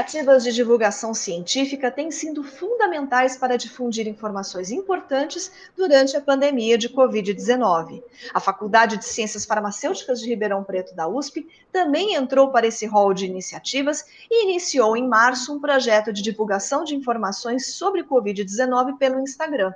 Iniciativas de divulgação científica têm sido fundamentais para difundir informações importantes durante a pandemia de Covid-19. A Faculdade de Ciências Farmacêuticas de Ribeirão Preto da USP também entrou para esse rol de iniciativas e iniciou em março um projeto de divulgação de informações sobre Covid-19 pelo Instagram.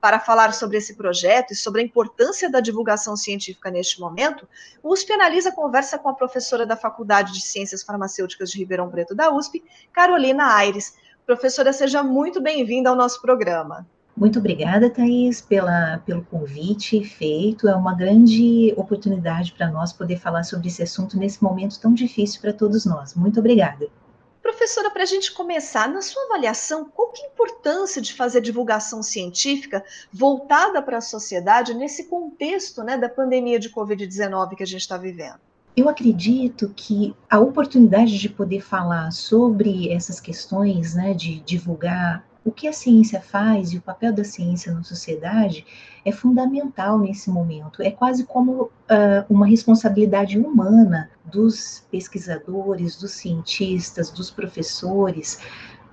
Para falar sobre esse projeto e sobre a importância da divulgação científica neste momento, o USP Analisa conversa com a professora da Faculdade de Ciências Farmacêuticas de Ribeirão Preto da USP, Carolina Aires. Professora, seja muito bem-vinda ao nosso programa. Muito obrigada, Thaís, pela, pelo convite feito. É uma grande oportunidade para nós poder falar sobre esse assunto nesse momento tão difícil para todos nós. Muito obrigada. Professora, para a gente começar, na sua avaliação, qual que é a importância de fazer divulgação científica voltada para a sociedade nesse contexto né, da pandemia de Covid-19 que a gente está vivendo? Eu acredito que a oportunidade de poder falar sobre essas questões, né, de divulgar o que a ciência faz e o papel da ciência na sociedade é fundamental nesse momento. É quase como uh, uma responsabilidade humana dos pesquisadores, dos cientistas, dos professores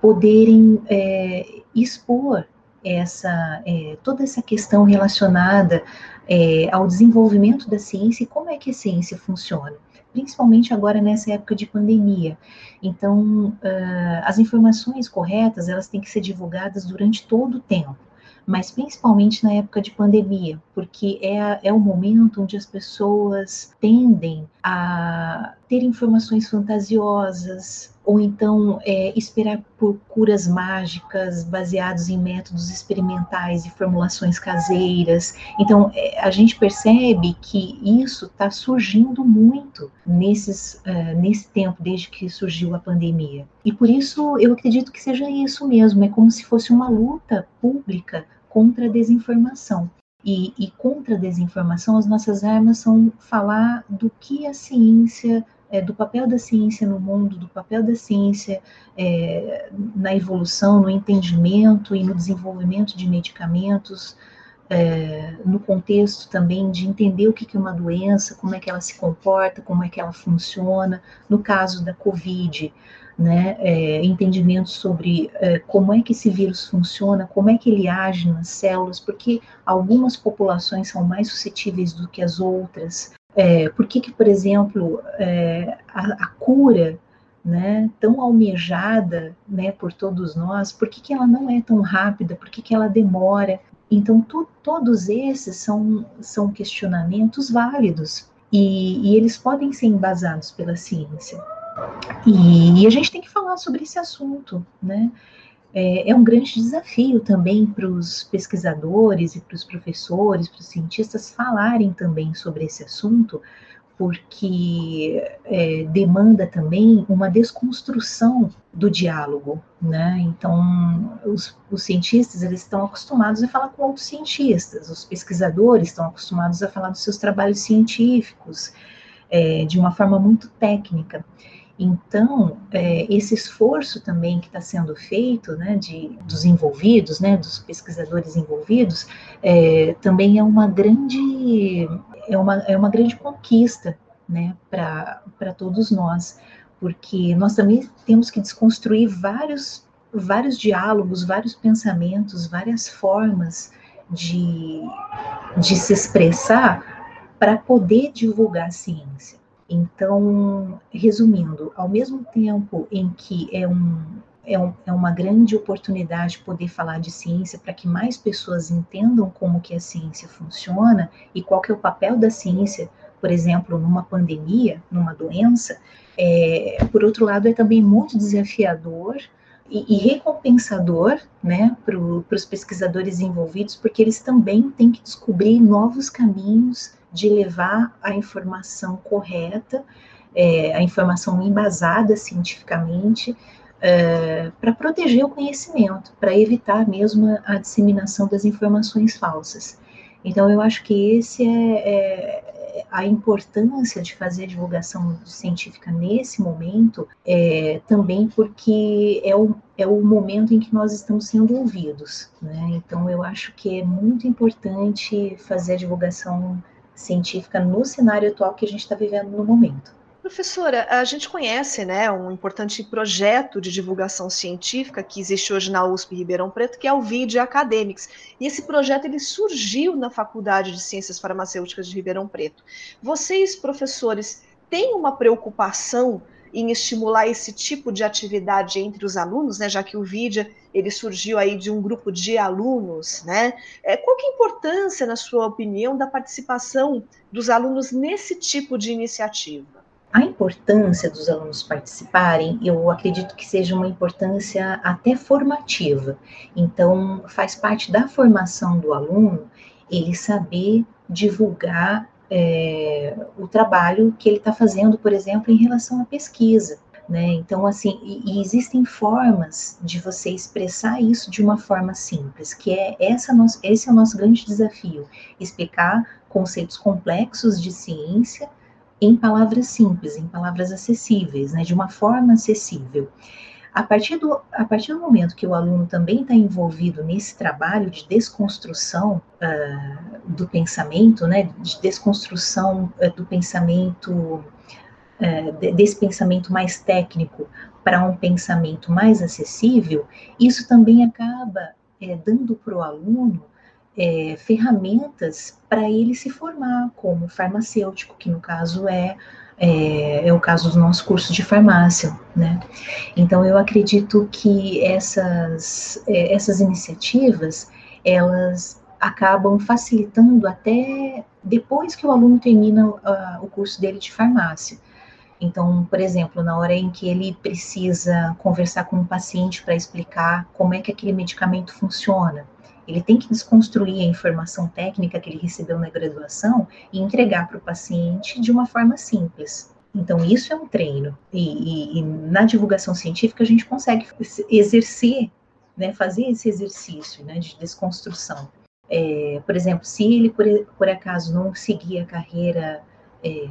poderem é, expor essa é, toda essa questão relacionada é, ao desenvolvimento da ciência e como é que a ciência funciona principalmente agora nessa época de pandemia. Então, uh, as informações corretas, elas têm que ser divulgadas durante todo o tempo, mas principalmente na época de pandemia, porque é, é o momento onde as pessoas tendem a ter informações fantasiosas, ou então é, esperar por curas mágicas baseados em métodos experimentais e formulações caseiras. Então, é, a gente percebe que isso está surgindo muito nesses, uh, nesse tempo, desde que surgiu a pandemia. E por isso eu acredito que seja isso mesmo, é como se fosse uma luta pública contra a desinformação. E, e contra a desinformação, as nossas armas são falar do que a ciência é, do papel da ciência no mundo, do papel da ciência é, na evolução, no entendimento e no desenvolvimento de medicamentos, é, no contexto também de entender o que é uma doença, como é que ela se comporta, como é que ela funciona. No caso da Covid, né, é, entendimento sobre é, como é que esse vírus funciona, como é que ele age nas células, porque algumas populações são mais suscetíveis do que as outras, é, por que, que, por exemplo, é, a, a, cura né, tão almejada né, por todos nós, por que, que ela não é tão rápida, por que, que ela demora? Então, tu, todos esses são, são questionamentos válidos e, e, eles podem ser embasados pela ciência. E, e a gente tem que falar sobre esse assunto, né? É, é um grande desafio também para os pesquisadores e para os professores, para os cientistas falarem também sobre esse assunto, porque é, demanda também uma desconstrução do diálogo, né? Então, os, os, cientistas eles estão acostumados a falar com outros cientistas, os pesquisadores estão acostumados a falar dos seus trabalhos científicos é, de uma forma muito técnica. Então, é, esse esforço também que está sendo feito, né, de, dos envolvidos, né, dos pesquisadores envolvidos, é, também é uma grande, é uma, é uma grande conquista, né, para todos nós, porque nós também temos que desconstruir vários, vários diálogos, vários pensamentos, várias formas de, de se expressar para poder divulgar a ciência. Então, resumindo, ao mesmo tempo em que é, um, é, um, é uma grande oportunidade poder falar de ciência para que mais pessoas entendam como que a ciência funciona e qual que é o papel da ciência, por exemplo, numa pandemia, numa doença, é, por outro lado, é também muito desafiador e, e recompensador né, para os pesquisadores envolvidos, porque eles também têm que descobrir novos caminhos de levar a informação correta, é, a informação embasada cientificamente, é, para proteger o conhecimento, para evitar mesmo a disseminação das informações falsas. Então, eu acho que esse é, é a importância de fazer divulgação científica nesse momento, é, também porque é o, é o momento em que nós estamos sendo ouvidos. Né? Então, eu acho que é muito importante fazer a divulgação científica no cenário atual que a gente está vivendo no momento. Professora, a gente conhece né, um importante projeto de divulgação científica que existe hoje na USP Ribeirão Preto, que é o VID Academics. E esse projeto ele surgiu na Faculdade de Ciências Farmacêuticas de Ribeirão Preto. Vocês, professores, têm uma preocupação em estimular esse tipo de atividade entre os alunos, né, já que o VID ele surgiu aí de um grupo de alunos, né? É, qual que é a importância, na sua opinião, da participação dos alunos nesse tipo de iniciativa? A importância dos alunos participarem, eu acredito que seja uma importância até formativa. Então, faz parte da formação do aluno ele saber divulgar é, o trabalho que ele está fazendo, por exemplo, em relação à pesquisa. Né? Então, assim, e, e existem formas de você expressar isso de uma forma simples, que é essa nosso, esse é o nosso grande desafio, explicar conceitos complexos de ciência em palavras simples, em palavras acessíveis, né, de uma forma acessível. A partir, do, a partir do momento que o aluno também está envolvido nesse trabalho de desconstrução uh, do pensamento, né, de desconstrução uh, do pensamento, uh, desse pensamento mais técnico para um pensamento mais acessível, isso também acaba eh, dando para o aluno é, ferramentas para ele se formar como farmacêutico, que no caso é, é, é, o caso do nosso curso de farmácia, né? Então eu acredito que essas, é, essas iniciativas, elas acabam facilitando até depois que o aluno termina uh, o curso dele de farmácia. Então, por exemplo, na hora em que ele precisa conversar com um paciente para explicar como é que aquele medicamento funciona, ele tem que desconstruir a informação técnica que ele recebeu na graduação e entregar para o paciente de uma forma simples. Então, isso é um treino. E, e, e, na divulgação científica, a gente consegue exercer, né, fazer esse exercício né, de desconstrução. É, por exemplo, se ele, por, por acaso, não seguir a carreira é,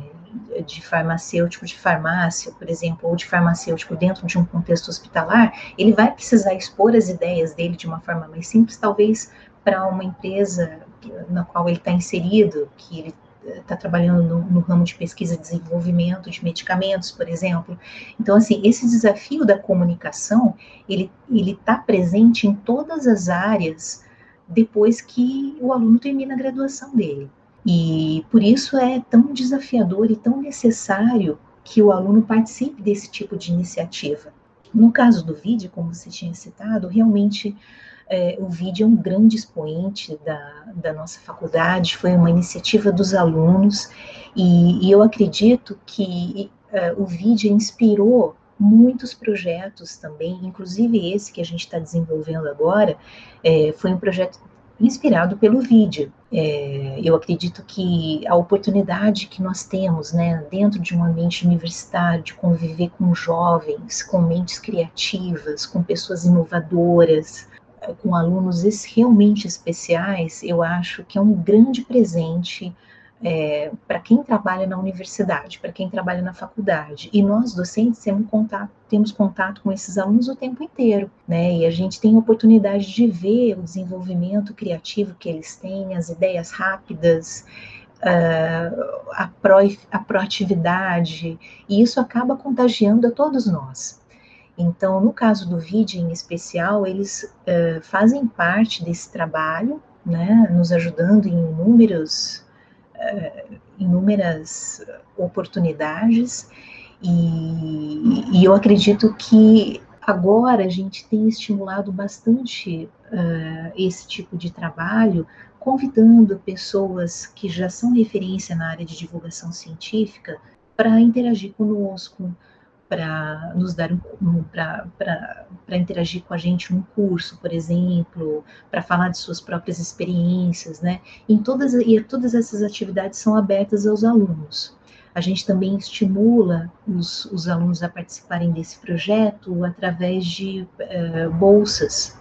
de farmacêutico de farmácia, por exemplo, ou de farmacêutico dentro de um contexto hospitalar, ele vai precisar expor as ideias dele de uma forma mais simples, talvez para uma empresa na qual ele está inserido, que ele está trabalhando no, no, ramo de pesquisa e desenvolvimento de medicamentos, por exemplo. Então, assim, esse desafio da comunicação, ele está presente em todas as áreas depois que o aluno termina a graduação dele. E por isso é tão desafiador e tão necessário que o aluno participe desse tipo de iniciativa. No caso do vídeo, como você tinha citado, realmente é, o vídeo é um grande expoente da, da nossa faculdade, foi uma iniciativa dos alunos, e, e eu acredito que é, o vídeo inspirou muitos projetos também, inclusive esse que a gente está desenvolvendo agora, é, foi um projeto inspirado pelo vídeo. É, eu acredito que a oportunidade que nós temos, né, dentro de um ambiente universitário, de conviver com jovens, com mentes criativas, com pessoas inovadoras, com alunos realmente especiais, eu acho que é um grande presente é, para quem trabalha na universidade, para quem trabalha na faculdade. E nós, docentes, temos contato, temos contato com esses alunos o tempo inteiro, né? E a gente tem a oportunidade de ver o desenvolvimento criativo que eles têm, as ideias rápidas, uh, a, pro, a proatividade, e isso acaba contagiando a todos nós. Então, no caso do vídeo em especial, eles uh, fazem parte desse trabalho, né, nos ajudando em inúmeros inúmeras oportunidades e, e, eu acredito que agora a gente tem estimulado bastante uh, esse tipo de trabalho, convidando pessoas que já são referência na área de divulgação científica para interagir conosco, para nos dar um, para interagir com a gente num curso, por exemplo, para falar de suas próprias experiências, né? Em todas e todas essas atividades são abertas aos alunos. A gente também estimula os, os alunos a participarem desse projeto através de uh, bolsas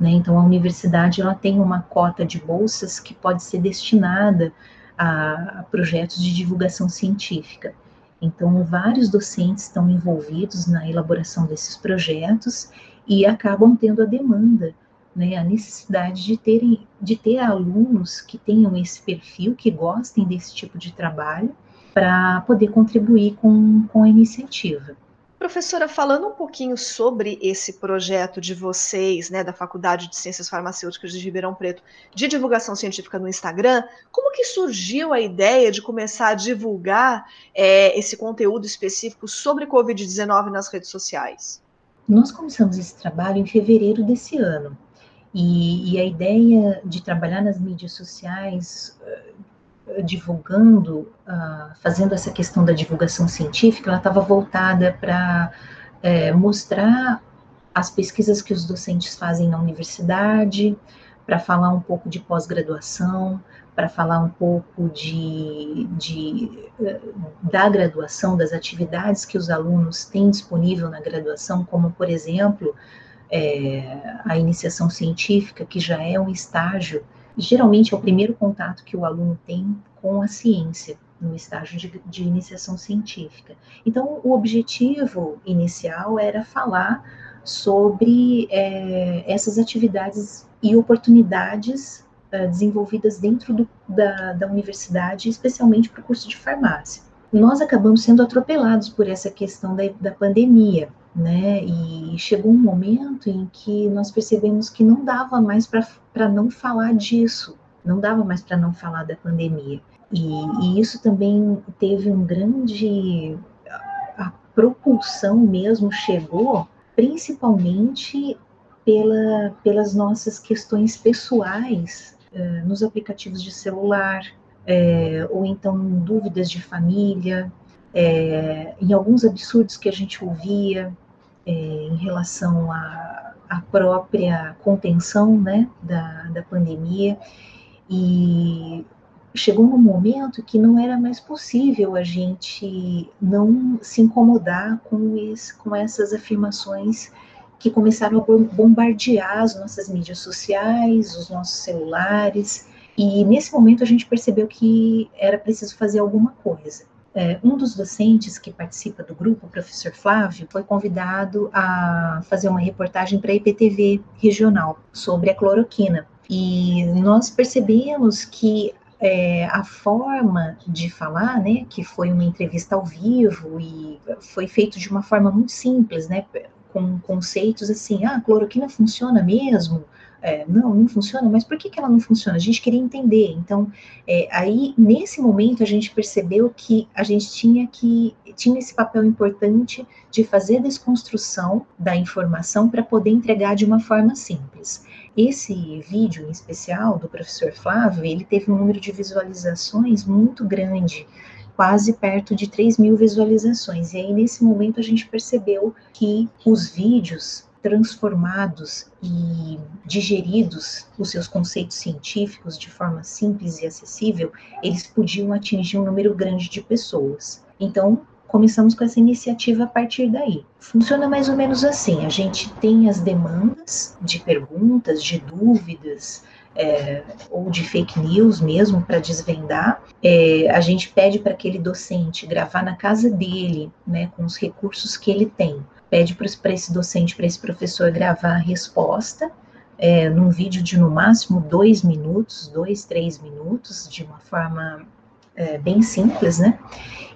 Né? Então, a universidade ela tem uma cota de bolsas que pode ser destinada a, a projetos de divulgação científica. Então, vários docentes estão envolvidos na elaboração desses projetos e acabam tendo a demanda, né, a necessidade de, terem, de ter alunos que tenham esse perfil, que gostem desse tipo de trabalho, para poder contribuir com, com a iniciativa. Professora, falando um pouquinho sobre esse projeto de vocês, né, da Faculdade de Ciências Farmacêuticas de Ribeirão Preto, de divulgação científica no Instagram, como que surgiu a ideia de começar a divulgar é, esse conteúdo específico sobre Covid-19 nas redes sociais? Nós começamos esse trabalho em fevereiro desse ano. E, e a ideia de trabalhar nas mídias sociais divulgando, uh, fazendo essa questão da divulgação científica, ela estava voltada para é, mostrar as pesquisas que os docentes fazem na universidade, para falar um pouco de pós-graduação, para falar um pouco de, de, eh, da graduação, das atividades que os alunos têm disponível na graduação, como, por exemplo, é, a iniciação científica, que já é um estágio geralmente é o primeiro contato que o aluno tem com a ciência no estágio de, de, iniciação científica. Então, o objetivo inicial era falar sobre é, essas atividades e oportunidades é, desenvolvidas dentro do, da, da universidade, especialmente para o curso de farmácia. Nós acabamos sendo atropelados por essa questão da, da pandemia né? E chegou um momento em que nós percebemos que não dava mais para não falar disso, não dava mais para não falar da pandemia. E, e, isso também teve um grande. A propulsão mesmo chegou, principalmente pela, pelas nossas questões pessoais uh, nos aplicativos de celular, é, ou então dúvidas de família, é, em alguns absurdos que a gente ouvia, em relação à, à, própria contenção né, da, da pandemia, e chegou um momento que não era mais possível a gente não se incomodar com, esse, com essas afirmações que começaram a bombardear as nossas mídias sociais, os nossos celulares, e nesse momento a gente percebeu que era preciso fazer alguma coisa. É, um dos docentes que participa do grupo, o professor Flávio, foi convidado a fazer uma reportagem para a IPTV regional sobre a cloroquina. E nós percebemos que é, a forma de falar, né, que foi uma entrevista ao vivo e foi feito de uma forma muito simples, né, com conceitos assim, ah, a cloroquina funciona mesmo? É, não, não funciona, mas por que, que ela não funciona? A gente queria entender. Então, é, aí, nesse momento, a gente percebeu que a gente tinha que tinha esse papel importante de fazer desconstrução da informação para poder entregar de uma forma simples. Esse vídeo em especial do professor Flávio, ele teve um número de visualizações muito grande, quase perto de 3 mil visualizações. E aí, nesse momento, a gente percebeu que os vídeos transformados e digeridos os seus conceitos científicos de forma simples e acessível, eles podiam atingir um número grande de pessoas. Então, começamos com essa iniciativa a partir daí. Funciona mais ou menos assim: a gente tem as demandas de perguntas, de dúvidas, é, ou de fake news mesmo para desvendar. É, a gente pede para aquele docente gravar na casa dele, né, com os recursos que ele tem pede para esse docente, para esse professor gravar a resposta é, num vídeo de no máximo dois minutos, dois, três minutos, de uma forma é, bem simples, né?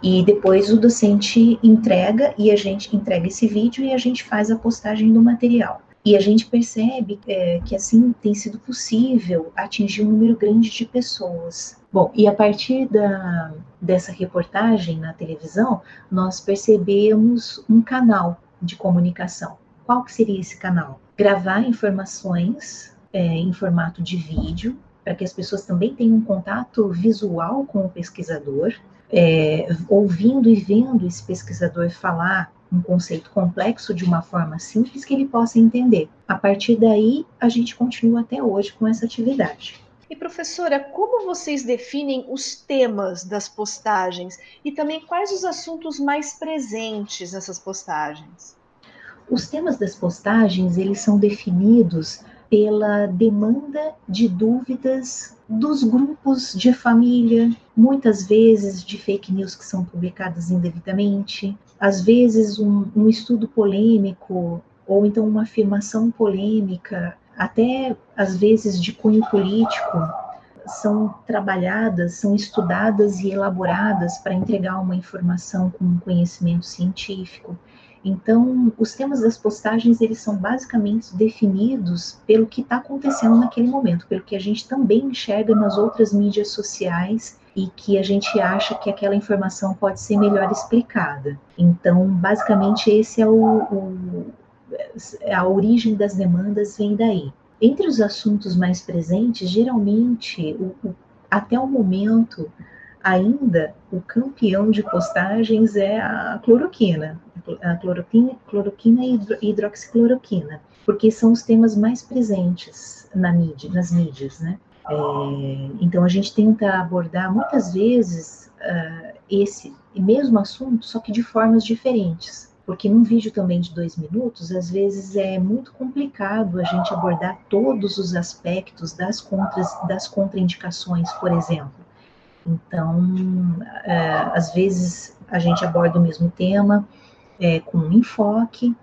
E depois o docente entrega e a gente entrega esse vídeo e a gente faz a postagem do material. E a gente percebe é, que assim tem sido possível atingir um número grande de pessoas. Bom, e a partir da, dessa reportagem na televisão, nós percebemos um canal de comunicação. Qual que seria esse canal? Gravar informações é, em formato de vídeo, para que as pessoas também tenham um contato visual com o pesquisador, é, ouvindo e vendo esse pesquisador falar um conceito complexo de uma forma simples que ele possa entender. A partir daí, a gente continua até hoje com essa atividade. E professora, como vocês definem os temas das postagens e também quais os assuntos mais presentes nessas postagens? Os temas das postagens, eles são definidos pela demanda de dúvidas dos grupos de família, muitas vezes de fake news que são publicadas indevidamente, às vezes um, um estudo polêmico ou então uma afirmação polêmica, até às vezes de cunho político, são trabalhadas, são estudadas e elaboradas para entregar uma informação com um conhecimento científico. Então, os temas das postagens, eles são basicamente definidos pelo que está acontecendo naquele momento, pelo que a gente também enxerga nas outras mídias sociais e que a gente acha que aquela informação pode ser melhor explicada. Então, basicamente, esse é o, o a origem das demandas vem daí. Entre os assuntos mais presentes, geralmente, o, o, até o momento, ainda o campeão de postagens é a cloroquina, a cloroquina, cloroquina e hidroxicloroquina, porque são os temas mais presentes na mídia, nas mídias, né? É, então a gente tenta abordar muitas vezes uh, esse mesmo assunto, só que de formas diferentes. Porque num vídeo também de dois minutos, às vezes é muito complicado a gente abordar todos os aspectos das, contras, das contraindicações, por exemplo. Então, uh, às vezes a gente aborda o mesmo tema é, com um enfoque,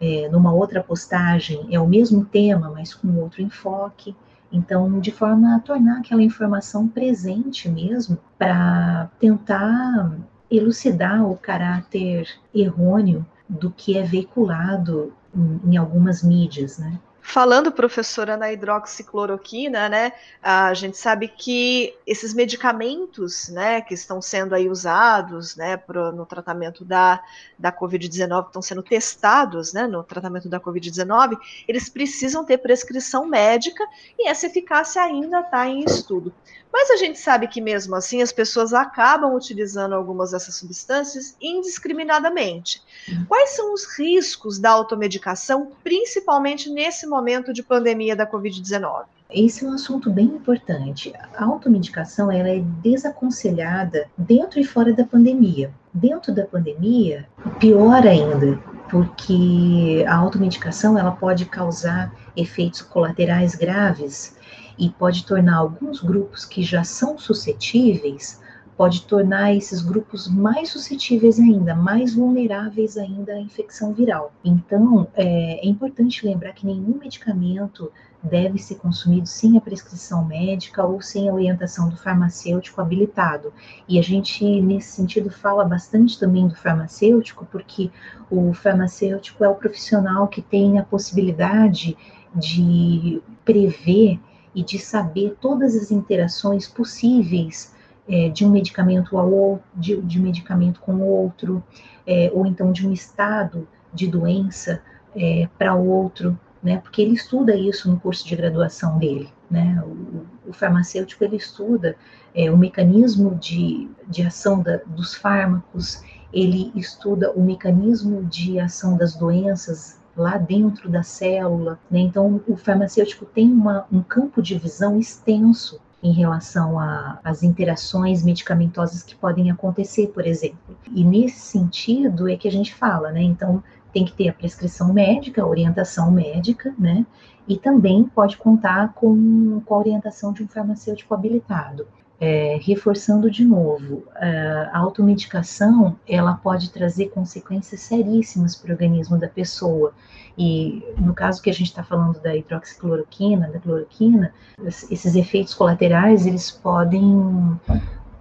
é, numa outra postagem é o mesmo tema, mas com outro enfoque. Então, de forma a tornar aquela informação presente mesmo, para tentar elucidar o caráter errôneo do que é veiculado em, em algumas mídias, né? Falando, professora, na hidroxicloroquina, né, a gente sabe que esses medicamentos, né, que estão sendo aí usados, né, pro, no tratamento da, da Covid-19, estão sendo testados, né, no tratamento da Covid-19, eles precisam ter prescrição médica e essa eficácia ainda está em estudo. Mas a gente sabe que mesmo assim as pessoas acabam utilizando algumas dessas substâncias indiscriminadamente. Quais são os riscos da automedicação, principalmente nesse momento de pandemia da Covid-19? Esse é um assunto bem importante. A automedicação ela é desaconselhada dentro e fora da pandemia. Dentro da pandemia, pior ainda, porque a automedicação ela pode causar efeitos colaterais graves e pode tornar alguns grupos que já são suscetíveis, pode tornar esses grupos mais suscetíveis ainda, mais vulneráveis ainda à infecção viral. Então, é, é importante lembrar que nenhum medicamento deve ser consumido sem a prescrição médica ou sem a orientação do farmacêutico habilitado. E a gente, nesse sentido, fala bastante também do farmacêutico, porque o farmacêutico é o profissional que tem a possibilidade de prever e de saber todas as interações possíveis é, de um medicamento ao outro, de, de um medicamento com o outro, é, ou então de um estado de doença é, para outro, né? Porque ele estuda isso no curso de graduação dele, né? O, o farmacêutico ele estuda é, o mecanismo de, de ação da, dos fármacos, ele estuda o mecanismo de ação das doenças lá dentro da célula. Né? Então, o farmacêutico tem uma, um campo de visão extenso em relação às interações medicamentosas que podem acontecer, por exemplo. E nesse sentido é que a gente fala, né? Então, tem que ter a prescrição médica, a orientação médica, né? E também pode contar com, com a orientação de um farmacêutico habilitado. É, reforçando de novo, a automedicação ela pode trazer consequências seríssimas para o organismo da pessoa. E no caso que a gente está falando da hidroxicloroquina, da cloroquina, esses efeitos colaterais eles podem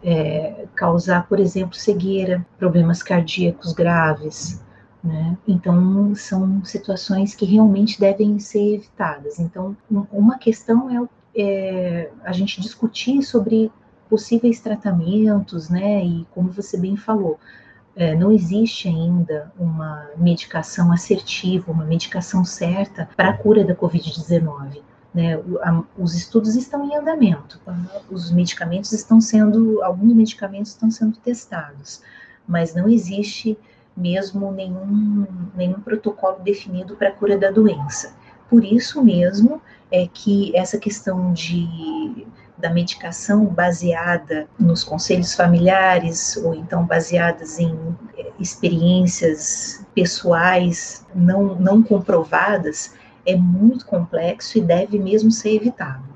é, causar, por exemplo, cegueira, problemas cardíacos graves. Né? Então, são situações que realmente devem ser evitadas. Então, uma questão é, é a gente discutir sobre possíveis tratamentos, né? E como você bem falou, é, não existe ainda uma medicação assertiva, uma medicação certa para a cura da Covid-19. Né, os estudos estão em andamento, os medicamentos estão sendo, alguns medicamentos estão sendo testados, mas não existe mesmo nenhum, nenhum protocolo definido para a cura da doença. Por isso mesmo é que essa questão de da medicação baseada nos conselhos familiares ou então baseadas em eh, experiências pessoais não, não comprovadas é muito complexo e deve mesmo ser evitado.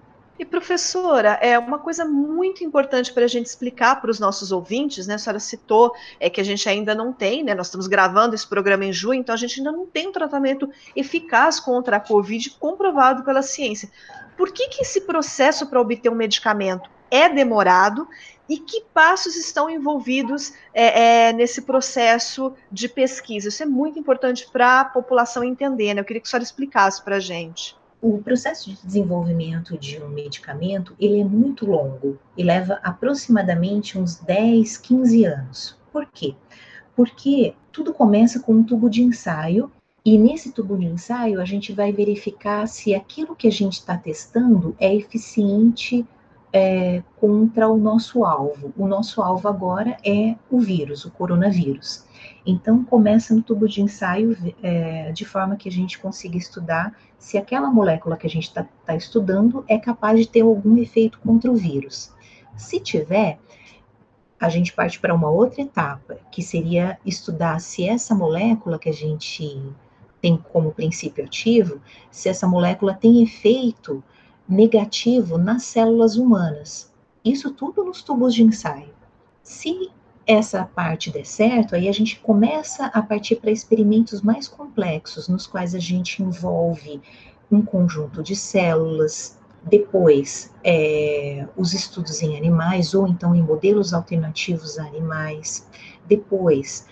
Professora, é uma coisa muito importante para a gente explicar para os nossos ouvintes, né? A senhora citou é que a gente ainda não tem, né? Nós estamos gravando esse programa em junho, então a gente ainda não tem um tratamento eficaz contra a Covid comprovado pela ciência. Por que, que esse processo para obter um medicamento é demorado e que passos estão envolvidos é, é, nesse processo de pesquisa? Isso é muito importante para a população entender, né? Eu queria que a senhora explicasse para a gente. O processo de desenvolvimento de um medicamento, ele é muito longo e leva aproximadamente uns 10, 15 anos. Por quê? Porque tudo começa com um tubo de ensaio e nesse tubo de ensaio a gente vai verificar se aquilo que a gente está testando é eficiente é, contra o nosso alvo. O nosso alvo agora é o vírus, o coronavírus. Então, começa no tubo de ensaio é, de forma que a gente consiga estudar se aquela molécula que a gente está tá estudando é capaz de ter algum efeito contra o vírus. Se tiver, a gente parte para uma outra etapa, que seria estudar se essa molécula que a gente tem como princípio ativo, se essa molécula tem efeito negativo nas células humanas. Isso tudo nos tubos de ensaio. Se essa parte der certo, aí a gente começa a partir para experimentos mais complexos, nos quais a gente envolve um conjunto de células, depois é, os estudos em animais, ou então em modelos alternativos a animais, depois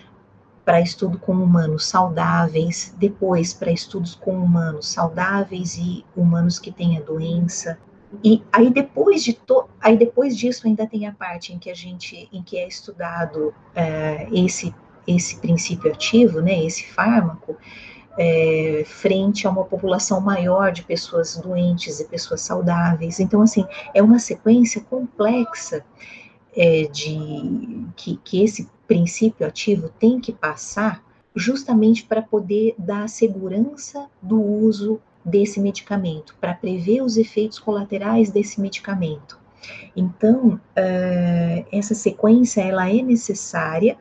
para estudo com humanos saudáveis, depois para estudos com humanos saudáveis e humanos que têm a doença, e aí depois de to, aí depois disso ainda tem a parte em que a gente, em que é estudado é, esse esse princípio ativo, né, esse fármaco, é, frente a uma população maior de pessoas doentes e pessoas saudáveis. Então, assim, é uma sequência complexa é, de que, que esse princípio ativo tem que passar justamente para poder dar segurança do uso desse medicamento, para prever os efeitos colaterais desse medicamento. Então, uh, essa sequência ela é necessária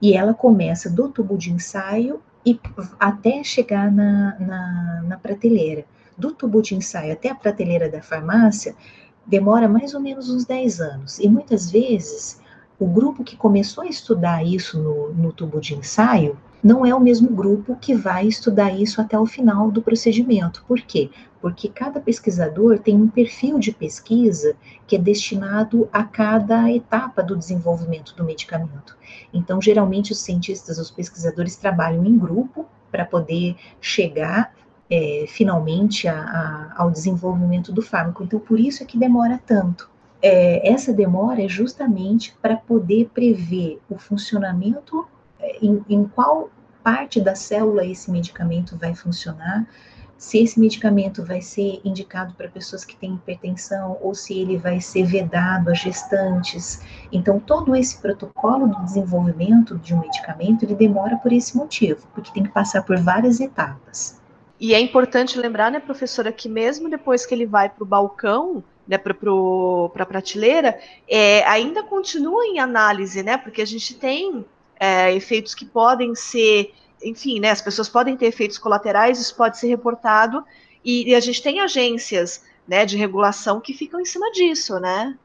e ela começa do tubo de ensaio e até chegar na, na, na prateleira. Do tubo de ensaio até a prateleira da farmácia demora mais ou menos uns 10 anos. E muitas vezes o grupo que começou a estudar isso no, no tubo de ensaio não é o mesmo grupo que vai estudar isso até o final do procedimento. Por quê? Porque cada pesquisador tem um perfil de pesquisa que é destinado a cada etapa do desenvolvimento do medicamento. Então, geralmente, os cientistas, os pesquisadores trabalham em grupo para poder chegar é, finalmente a, a, ao desenvolvimento do fármaco. Então, por isso é que demora tanto. É, essa demora é justamente para poder prever o funcionamento em, em qual parte da célula esse medicamento vai funcionar, se esse medicamento vai ser indicado para pessoas que têm hipertensão ou se ele vai ser vedado a gestantes. Então, todo esse protocolo do desenvolvimento de um medicamento, ele demora por esse motivo, porque tem que passar por várias etapas. E é importante lembrar, né, professora, que mesmo depois que ele vai para o balcão, né, para a prateleira, é, ainda continua em análise, né, porque a gente tem é, efeitos que podem ser, enfim, né, as pessoas podem ter efeitos colaterais, isso pode ser reportado, e, e a gente tem agências né, de regulação que ficam em cima disso, né?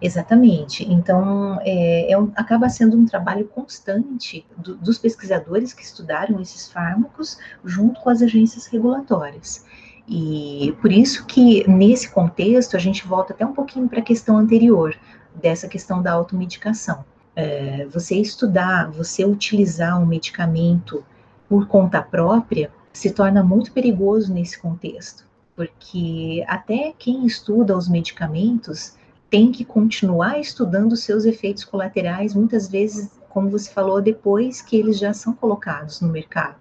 Exatamente. Então, é, é um, acaba sendo um trabalho constante do, dos pesquisadores que estudaram esses fármacos junto com as agências regulatórias. E por isso que, nesse contexto, a gente volta até um pouquinho para a questão anterior, dessa questão da automedicação é, você estudar, você utilizar um medicamento por conta própria, se torna muito perigoso nesse contexto, porque até quem estuda os medicamentos tem que continuar estudando seus efeitos colaterais, muitas vezes, como você falou, depois que eles já são colocados no mercado.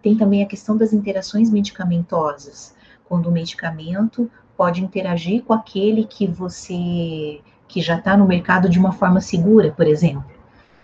Tem também a questão das interações medicamentosas, quando o medicamento pode interagir com aquele que você que já está no mercado de uma forma segura, por exemplo.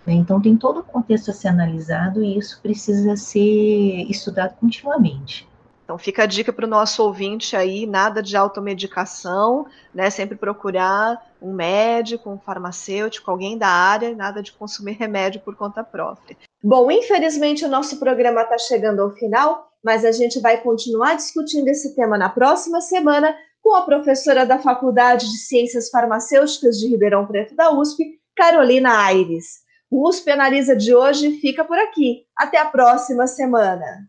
Né? Então, tem todo o contexto a ser analisado e isso precisa ser estudado continuamente. Então, fica a dica para o nosso ouvinte aí: nada de automedicação, né? Sempre procurar um médico, um farmacêutico, alguém da área, nada de consumir remédio por conta própria. Bom, infelizmente o nosso programa está chegando ao final mas a gente vai continuar discutindo esse tema na próxima semana com a professora da Faculdade de Ciências Farmacêuticas de Ribeirão Preto da USP, Carolina Aires. O USP Analisa de hoje fica por aqui. Até a próxima semana.